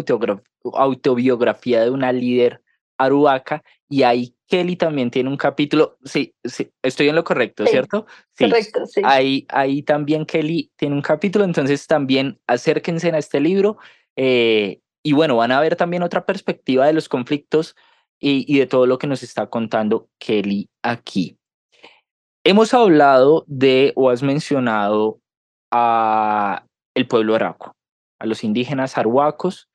[SPEAKER 2] autobiografía de una líder aruaca y ahí Kelly también tiene un capítulo, sí, sí estoy en lo correcto, ¿cierto?
[SPEAKER 3] Sí, correcto, sí.
[SPEAKER 2] Ahí, ahí también Kelly tiene un capítulo, entonces también acérquense a este libro eh, y bueno, van a ver también otra perspectiva de los conflictos y, y de todo lo que nos está contando Kelly aquí. Hemos hablado de, o has mencionado a el pueblo araco, a los indígenas arhuacos,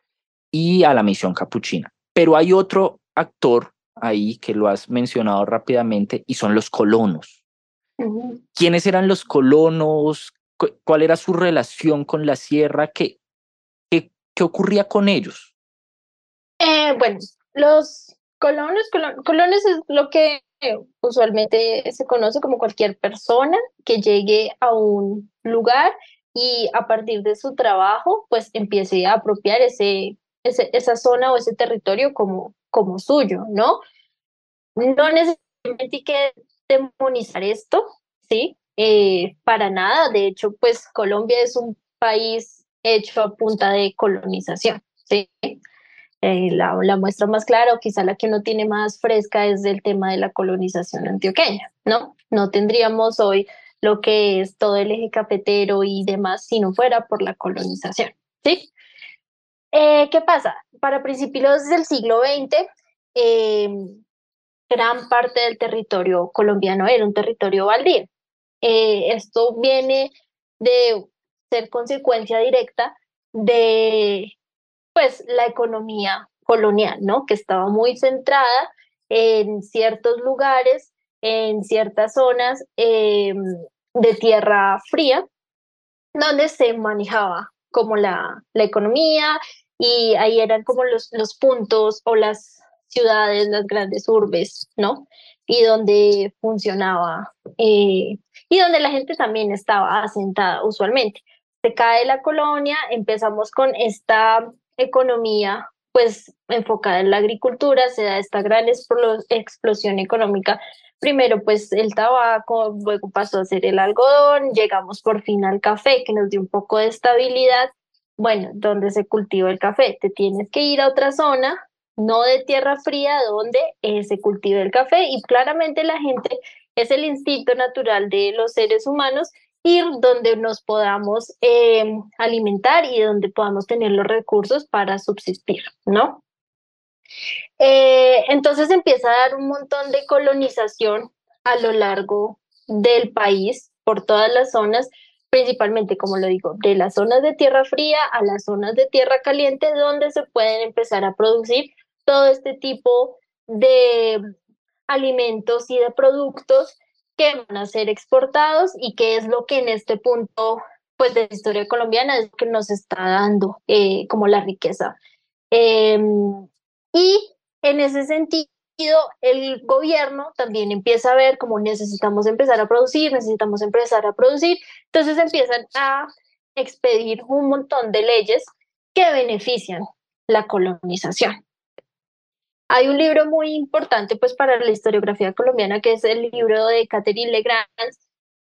[SPEAKER 2] y a la misión capuchina. Pero hay otro actor ahí que lo has mencionado rápidamente y son los colonos. ¿Quiénes eran los colonos? ¿Cuál era su relación con la sierra? ¿Qué, qué, qué ocurría con ellos?
[SPEAKER 3] Eh, bueno, los colonos, colonos es lo que usualmente se conoce como cualquier persona que llegue a un lugar y a partir de su trabajo, pues empiece a apropiar ese esa zona o ese territorio como, como suyo, ¿no? No necesariamente hay que demonizar esto, ¿sí? Eh, para nada, de hecho, pues Colombia es un país hecho a punta de colonización, ¿sí? Eh, la, la, muestra más clara, o quizá la que no tiene más fresca, es el tema de la colonización antioqueña, ¿no? No tendríamos hoy lo que es todo el eje cafetero y demás si no fuera por la colonización, ¿sí? Eh, ¿Qué pasa? Para principios del siglo XX, eh, gran parte del territorio colombiano era un territorio baldío. Eh, esto viene de ser consecuencia directa de pues, la economía colonial, ¿no? que estaba muy centrada en ciertos lugares, en ciertas zonas de tierra fría, donde se manejaba como la, la economía y ahí eran como los, los puntos o las ciudades, las grandes urbes, ¿no? Y donde funcionaba eh, y donde la gente también estaba asentada usualmente. Se cae la colonia, empezamos con esta economía pues enfocada en la agricultura, se da esta gran explosión económica. Primero pues el tabaco, luego pasó a ser el algodón, llegamos por fin al café que nos dio un poco de estabilidad bueno, donde se cultiva el café, te tienes que ir a otra zona, no de tierra fría, donde eh, se cultive el café y claramente la gente es el instinto natural de los seres humanos ir donde nos podamos em, alimentar y donde podamos tener los recursos para subsistir, ¿no? Eh, entonces empieza a dar un montón de colonización a lo largo del país, por todas las zonas, principalmente, como lo digo, de las zonas de tierra fría a las zonas de tierra caliente, donde se pueden empezar a producir todo este tipo de alimentos y de productos que van a ser exportados y que es lo que en este punto pues de la historia colombiana es lo que nos está dando eh, como la riqueza. Em, y en ese sentido, el gobierno también empieza a ver cómo necesitamos empezar a producir, necesitamos empezar a producir, entonces empiezan a expedir un montón de leyes que benefician la colonización. Hay un libro muy importante pues para la historiografía colombiana que es el libro de Catherine Legrand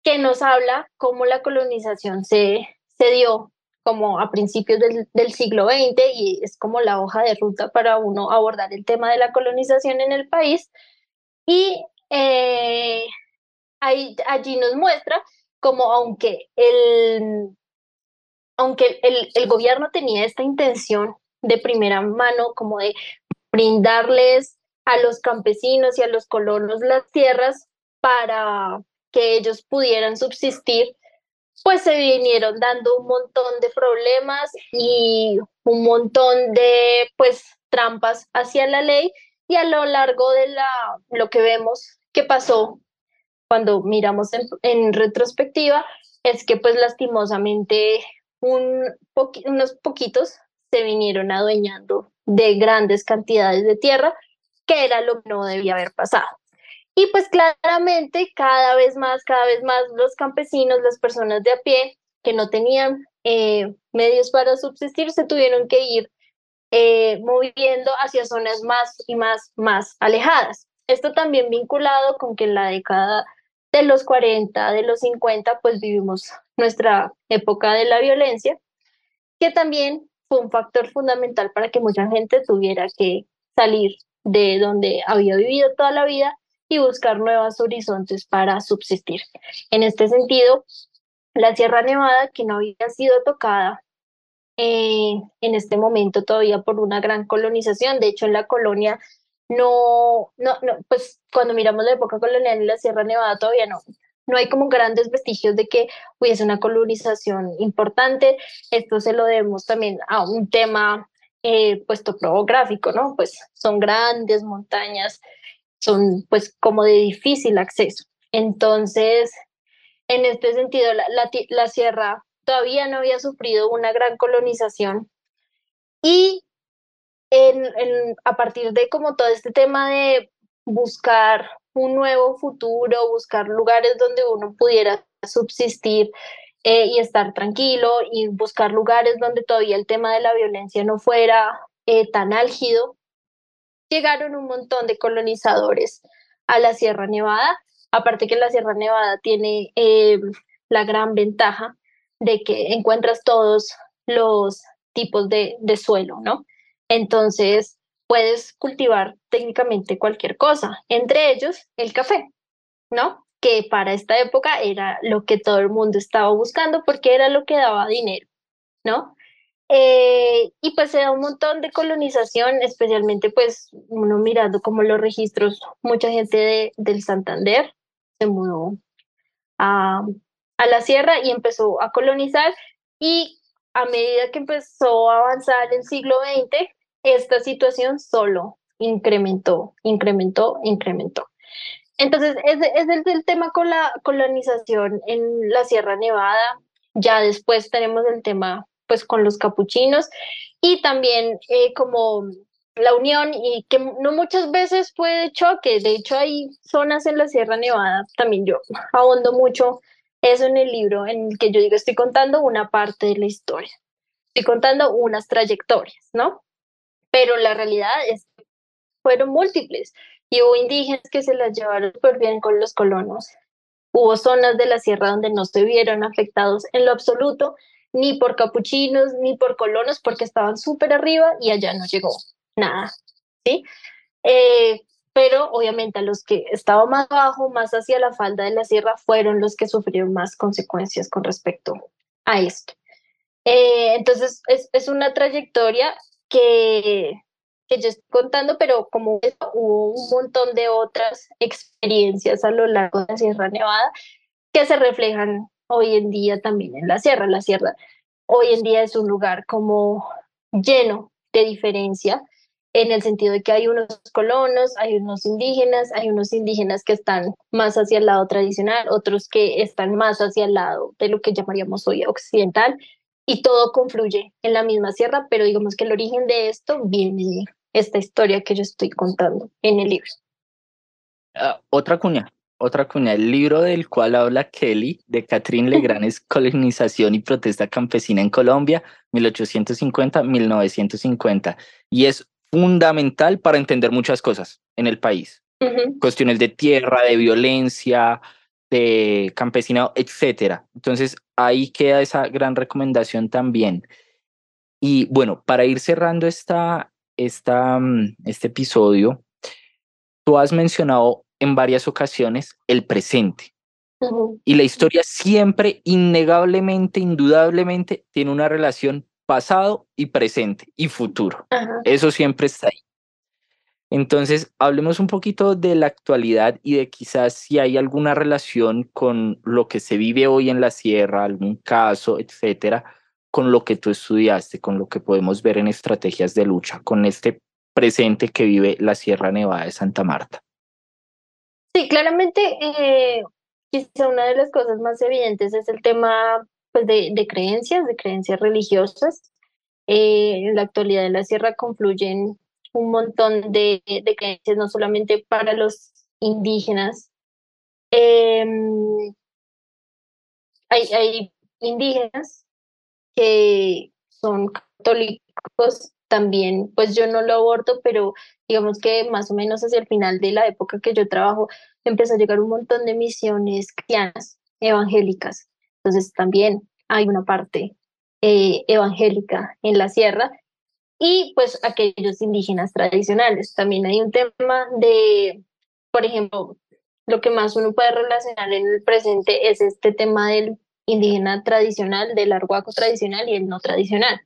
[SPEAKER 3] que nos habla cómo la colonización se, se dio como a principios del, del, siglo XX y es como la hoja de ruta para uno abordar el tema de la colonización en el país. Y eh, ahí, allí nos muestra como aunque el, aunque el, el gobierno tenía esta intención de primera mano como de brindarles a los campesinos y a los colonos las tierras para que ellos pudieran subsistir, pues se vinieron dando un montón de problemas y un montón de pues trampas hacia la ley y a lo largo de la lo que vemos que pasó cuando miramos en, retrospectiva es que pues lastimosamente un unos poquitos se vinieron adueñando de grandes cantidades de tierra, que era lo que no debía haber pasado. Y pues claramente cada vez más, cada vez más los campesinos, las personas de a pie que no tenían eh, medios para subsistir, se tuvieron que ir eh, moviendo hacia zonas más y más, más alejadas. Esto también vinculado con que en la década de los 40, de los 50, pues vivimos nuestra época de la violencia, que también fue un factor fundamental para que mucha gente tuviera que salir de donde había vivido toda la vida y buscar nuevos horizontes para subsistir. En este sentido, la Sierra Nevada, que no había sido tocada eh, en este momento todavía por una gran colonización, de hecho en la colonia no, no, no, pues cuando miramos la época colonial en la Sierra Nevada todavía no, no hay como grandes vestigios de que hubiese una colonización importante. Esto se lo debemos también a un tema eh, pues topográfico, ¿no? Pues son grandes montañas, son pues como de difícil acceso. Entonces, en este sentido, la, la, sierra todavía no había sufrido una gran colonización y en, en, a partir de como todo este tema de buscar un nuevo futuro, buscar lugares donde uno pudiera subsistir eh, y estar tranquilo y buscar lugares donde todavía el tema de la violencia no fuera eh, tan álgido. Llegaron un montón de colonizadores a la Sierra Nevada, aparte que la Sierra Nevada tiene eh, la gran ventaja de que encuentras todos los tipos de, de suelo, ¿no? Entonces, puedes cultivar técnicamente cualquier cosa, entre ellos el café, ¿no? Que para esta época era lo que todo el mundo estaba buscando porque era lo que daba dinero, ¿no? Eh, y pues se da un montón de colonización, especialmente pues uno mirando como los registros, mucha gente de, del Santander se mudó a, a la sierra y empezó a colonizar y a medida que empezó a avanzar el siglo XX, esta situación solo incrementó, incrementó, incrementó. Entonces, ese es el, tema con la colonización en la Sierra Nevada. Ya después tenemos el tema pues con los capuchinos y también eh, como la unión y que no muchas veces fue de choque. De hecho, hay zonas en la Sierra Nevada, también yo ahondo mucho eso en el libro en el que yo digo, estoy contando una parte de la historia, estoy contando unas trayectorias, ¿no? pero la realidad es que fueron múltiples y hubo indígenas que se las llevaron súper bien con los colonos. Hubo zonas de la sierra donde no se vieron afectados en lo absoluto, ni por capuchinos, ni por colonos, porque estaban súper arriba y allá no llegó nada, ¿sí? Eh, pero obviamente a los que estaban más abajo, más hacia la falda de la sierra, fueron los que sufrieron más consecuencias con respecto a esto. Eh, entonces, es, es, una trayectoria que, que yo estoy contando, pero como hubo un montón de otras experiencias a lo largo de la Sierra Nevada que se reflejan hoy en día también en la sierra. La sierra hoy en día es un lugar como lleno de diferencia en el sentido de que hay unos colonos, hay unos indígenas, hay unos indígenas que están más hacia el lado tradicional, otros que están más hacia el lado de lo que llamaríamos hoy occidental, y todo confluye en la misma sierra, pero digamos que el origen de esto viene de esta historia que yo estoy contando en el libro.
[SPEAKER 2] Ah, otra cuña, otra cuña, el libro del cual habla Kelly, de Catherine Legrand, es Colonización y Protesta Campesina en Colombia, 1850-1950, y es fundamental para entender muchas cosas en el país. Cuestiones de tierra, de violencia, de campesinado, etcétera. Entonces, ahí queda esa gran recomendación también. Y bueno, para ir cerrando esta, esta, mm, este episodio, tú has mencionado en varias ocasiones el presente. Y la historia siempre, innegablemente, indudablemente, tiene una relación pasado y presente y futuro. Eso siempre está ahí. Entonces, hablemos un poquito de la actualidad y de quizás si hay alguna relación con lo que se vive hoy en la sierra, algún caso, etcétera, con lo que tú estudiaste, con lo que podemos ver en estrategias de lucha, con este presente que vive la Sierra Nevada de Santa Marta.
[SPEAKER 3] Sí, claramente, eh, quizá una de las cosas más evidentes es el tema pues, de, de creencias, de creencias religiosas. Eh, en la actualidad en la sierra confluyen un montón de, de creencias, no solamente para los indígenas. Em, hay, hay indígenas que son católicos también, pues yo no lo aborto, pero digamos que más o menos hacia el final de la época que yo trabajo, empezó a llegar un montón de misiones cristianas, evangélicas, entonces también hay una parte eh, evangélica en la sierra y pues aquellos indígenas tradicionales. También hay un tema de, por ejemplo, lo que más uno puede relacionar en el presente es este tema del indígena tradicional, del arhuaco tradicional y el no tradicional.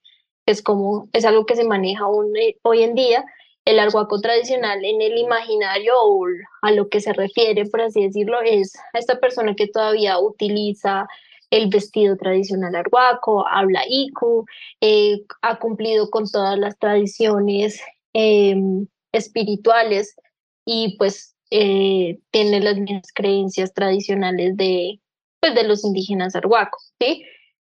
[SPEAKER 3] Es como, es algo que se maneja eh, hoy en día, el arhuaco tradicional en el imaginario o a lo que se refiere, por así decirlo, es a esta persona que todavía utiliza el vestido tradicional arhuaco, habla iku, eh, ha cumplido con todas las tradiciones em, espirituales y pues eh, tiene las mismas creencias tradicionales de, pues, de los indígenas arhuacos, ¿sí?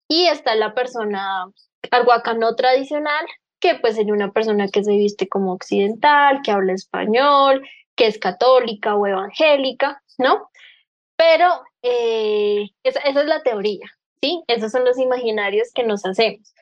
[SPEAKER 3] Y está la persona arhuaca no tradicional, que pues sería una persona que se viste como occidental, que habla español, que es católica o evangélica, ¿no? Pero eh, esa, es la teoría, ¿sí? Esos son los imaginarios que nos hacemos.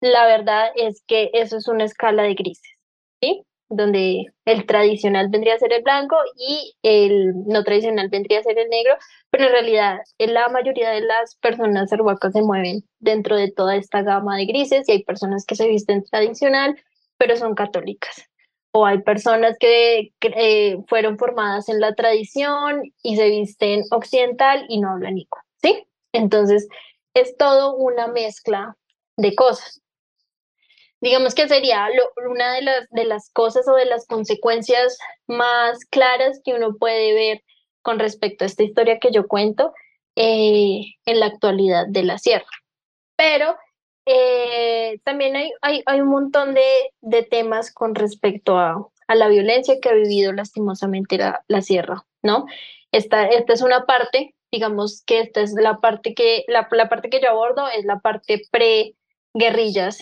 [SPEAKER 3] La verdad es que eso es una escala de grises, ¿sí? Donde el tradicional vendría a ser el blanco y el no tradicional vendría a ser el negro, pero en realidad la mayoría de las personas arhuacas se mueven dentro de toda esta gama de grises y hay personas que se visten tradicional, pero son católicas o hay personas que, eh, fueron formadas en la tradición y se visten occidental y no hablan ico, ¿sí? Entonces, es todo una mezcla de cosas. Digamos que sería una de las, de las cosas o de las consecuencias más claras que uno puede ver con respecto a esta historia que yo cuento eh, en la actualidad de la sierra. Pero eh, también hay, hay, hay, un montón de, de temas con respecto a, a, la violencia que ha vivido lastimosamente la, la sierra, ¿no? Esta, esta, es una parte, digamos que esta es la parte que, la, la parte que yo abordo, es la parte pre-guerrillas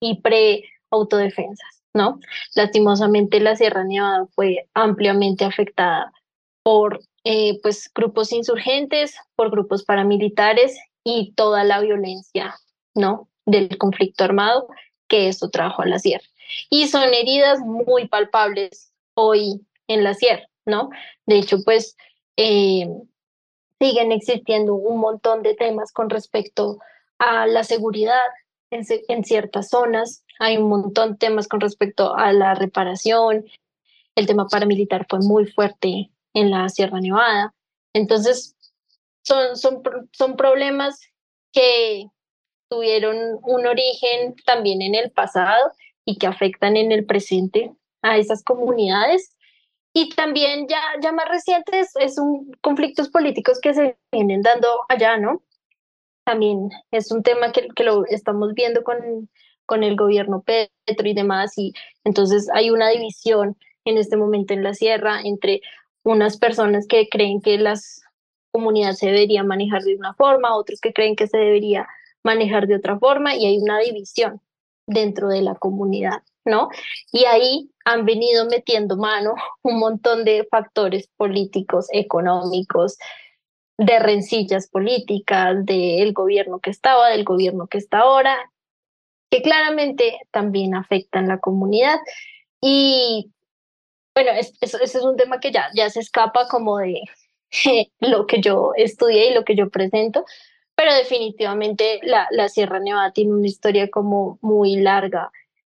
[SPEAKER 3] y pre-autodefensas, ¿no? Lastimosamente la Sierra Nevada fue ampliamente afectada por eh, pues, grupos insurgentes, por grupos paramilitares y toda la violencia ¿no? Del conflicto armado que esto trajo a la sierra. Y son heridas muy palpables hoy en la sierra, ¿no? De hecho, pues eh, siguen existiendo un montón de temas con respecto a la seguridad en, ciertas zonas. Hay un montón de temas con respecto a la reparación. El tema paramilitar fue muy fuerte en la Sierra Nevada. Entonces, son, son, son problemas que tuvieron un origen también en el pasado y que afectan en el presente a esas comunidades. Y también ya, ya más recientes es un conflictos políticos que se vienen dando allá, ¿no? También es un tema que, que lo estamos viendo con, con el gobierno Petro y demás, y entonces hay una división en este momento en la sierra entre unas personas que creen que las comunidades se debería manejar de una forma, otros que creen que se debería manejar de otra forma y hay una división dentro de la comunidad, ¿no? Y ahí han venido metiendo mano un montón de factores políticos, económicos, de rencillas políticas, del gobierno que estaba, del gobierno que está ahora, que claramente también afectan la comunidad. Y bueno, ese es, un tema que ya, ya se escapa como de lo que yo estudié y lo que yo presento, pero definitivamente la, la Sierra Nevada tiene una historia como muy larga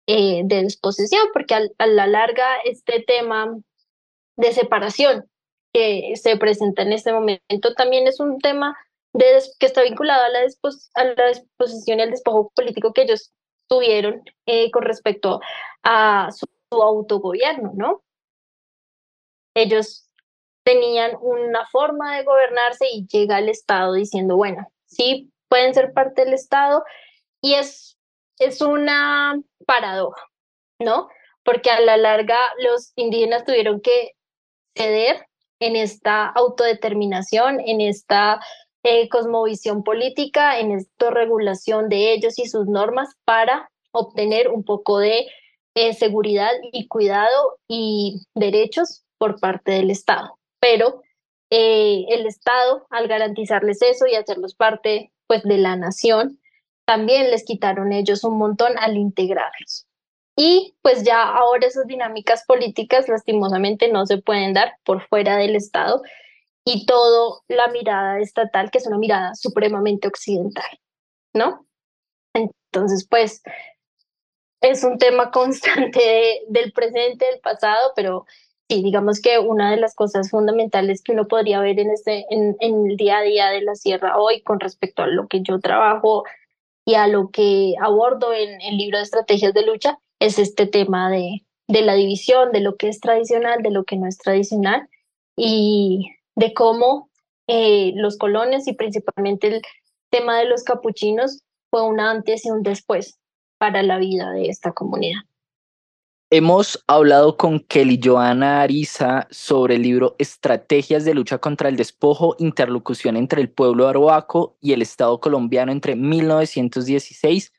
[SPEAKER 3] eh, de disposición, porque a, la larga este tema de separación que se presenta en este momento también es un tema de, que está vinculado a la, a la disposición y al despojo político que ellos tuvieron eh, con respecto a su, autogobierno, ¿no? Ellos tenían una forma de gobernarse y llega el Estado diciendo, bueno, sí, pueden ser parte del Estado y es, es una paradoja, ¿no? Porque a la larga los indígenas tuvieron que ceder en esta autodeterminación, en esta eh, cosmovisión política, en esta regulación de ellos y sus normas para obtener un poco de eh, seguridad y cuidado y derechos por parte del Estado. Pero eh, el Estado, al garantizarles eso y hacerlos parte pues, de la nación, también les quitaron ellos un montón al integrarlos. Y pues ya ahora esas dinámicas políticas lastimosamente no se pueden dar por fuera del Estado y todo la mirada estatal, que es una mirada supremamente occidental, ¿no? Entonces, pues, es un tema constante del presente, del pasado, pero sí, digamos que una de las cosas fundamentales que uno podría ver en, este, en el día a día de la sierra hoy con respecto a lo que yo trabajo y a lo que abordo en el libro de estrategias de lucha es este tema de, de la división, de lo que es tradicional, de lo que no es tradicional y de cómo eh, los colones y principalmente el tema de los capuchinos fue un antes y un después para la vida de esta comunidad.
[SPEAKER 2] Hemos hablado con Kelly Joana Ariza sobre el libro Estrategias de lucha contra el despojo, interlocución entre el pueblo arhuaco y el Estado colombiano entre 1916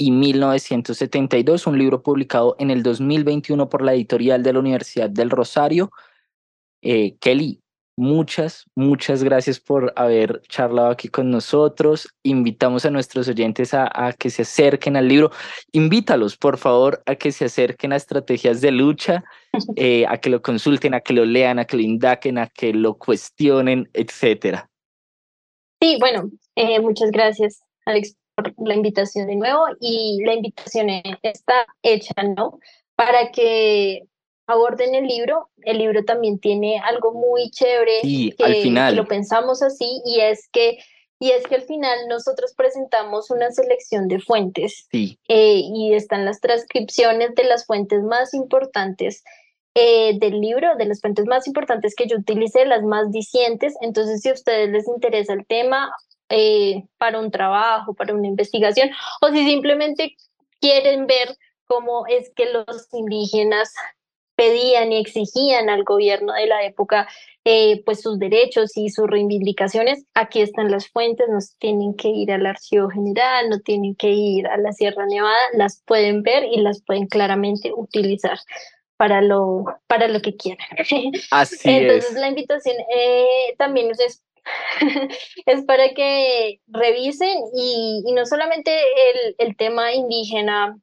[SPEAKER 2] y 1972, un libro publicado en el 2021 por la editorial de la Universidad del Rosario. Eh, Kelly, muchas, muchas gracias por haber charlado aquí con nosotros. Invitamos a nuestros oyentes a, que se acerquen al libro. Invítalos, por favor, a que se acerquen a estrategias de lucha, eh, a que lo consulten, a que lo lean, a que lo indaquen, a que lo cuestionen, etcétera.
[SPEAKER 3] Sí, bueno, eh, muchas gracias, Alex, por la invitación de nuevo y la invitación está hecha, ¿no? Para que aborden el libro. El libro también tiene algo muy chévere
[SPEAKER 2] que, al final.
[SPEAKER 3] lo pensamos así y es que y es que al final nosotros presentamos una selección de fuentes
[SPEAKER 2] sí.
[SPEAKER 3] Eh, y están las transcripciones de las fuentes más importantes eh, del libro, de las fuentes más importantes que yo utilicé, las más dicientes. Entonces, si a ustedes les interesa el tema eh, para un trabajo, para una investigación, o si simplemente quieren ver cómo es que los indígenas pedían y exigían al gobierno de la época eh, pues sus derechos y sus reivindicaciones. Aquí están las fuentes, no tienen que ir al Archivo General, no tienen que ir a la Sierra Nevada, las pueden ver y las pueden claramente utilizar para lo, para lo que quieran.
[SPEAKER 2] Así
[SPEAKER 3] Entonces la invitación eh, también es, es para que revisen y, no solamente el, el tema indígena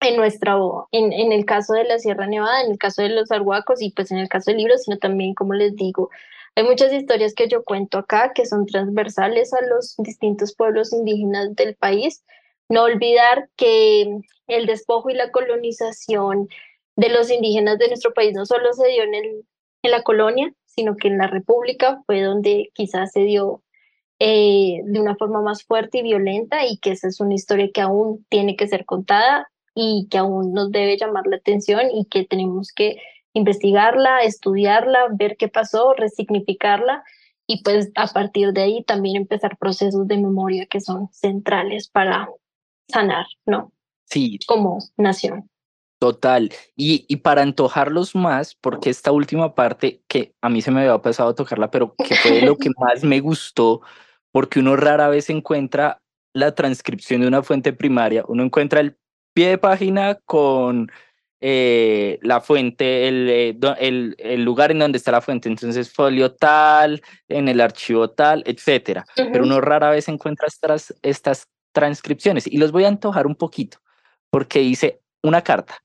[SPEAKER 3] en nuestra, en, en el caso de la Sierra Nevada, en el caso de los arhuacos y pues en el caso del libro, sino también, como les digo, Hay muchas historias que yo cuento acá que son transversales a los distintos pueblos indígenas del país. No olvidar que el despojo y la colonización de los indígenas de nuestro país no solo se dio en, el, en la colonia, sino que en la República fue donde quizás se dio eh, de una forma más fuerte y violenta y que esa es una historia que aún tiene que ser contada y que aún nos debe llamar la atención y que tenemos que investigarla, estudiarla, ver qué pasó, resignificarla y pues a partir de ahí también empezar procesos de memoria que son centrales para sanar, ¿no?
[SPEAKER 2] Sí.
[SPEAKER 3] Como nación.
[SPEAKER 2] Total. Y, y para antojarlos más, porque esta última parte que a mí se me había pasado a tocarla, pero que fue lo que más me gustó, porque uno rara vez encuentra la transcripción de una fuente primaria, uno encuentra el pie de página con eh, la fuente, el, eh, el, el, lugar en donde está la fuente, entonces folio tal, en el archivo tal, etcétera. Pero uno rara vez encuentra estas, estas transcripciones y los voy a antojar un poquito, porque dice una carta.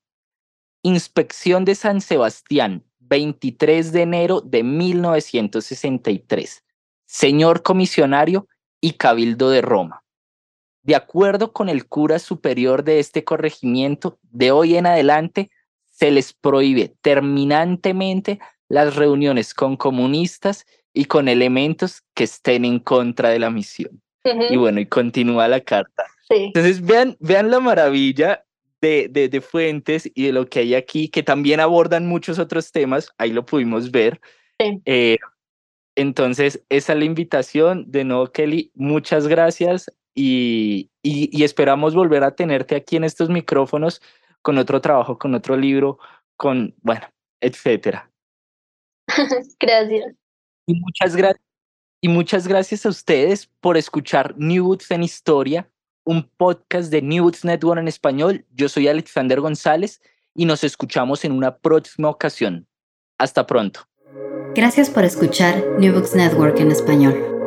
[SPEAKER 2] Inspección de San Sebastián, 23 de enero de 1963. Señor comisionario y cabildo de Roma. De acuerdo con el cura superior de este corregimiento, de hoy en adelante se les prohíbe terminantemente las reuniones con comunistas y con elementos que estén en contra de la misión. Y bueno, y continúa la carta. Entonces, vean, vean la maravilla de, de, fuentes y de lo que hay aquí, que también abordan muchos otros temas, ahí lo pudimos ver. Eh, entonces, esa es la invitación. De nuevo, Kelly, muchas gracias y, y, esperamos volver a tenerte aquí en estos micrófonos con otro trabajo, con otro libro, con, bueno, etcétera.
[SPEAKER 3] gracias.
[SPEAKER 2] Y muchas gracias. Y muchas gracias a ustedes por escuchar New Books en Historia, un podcast de New Books Network en español. Yo soy Alexander González y nos escuchamos en una próxima ocasión. Hasta pronto.
[SPEAKER 1] Gracias por escuchar New Books Network en español.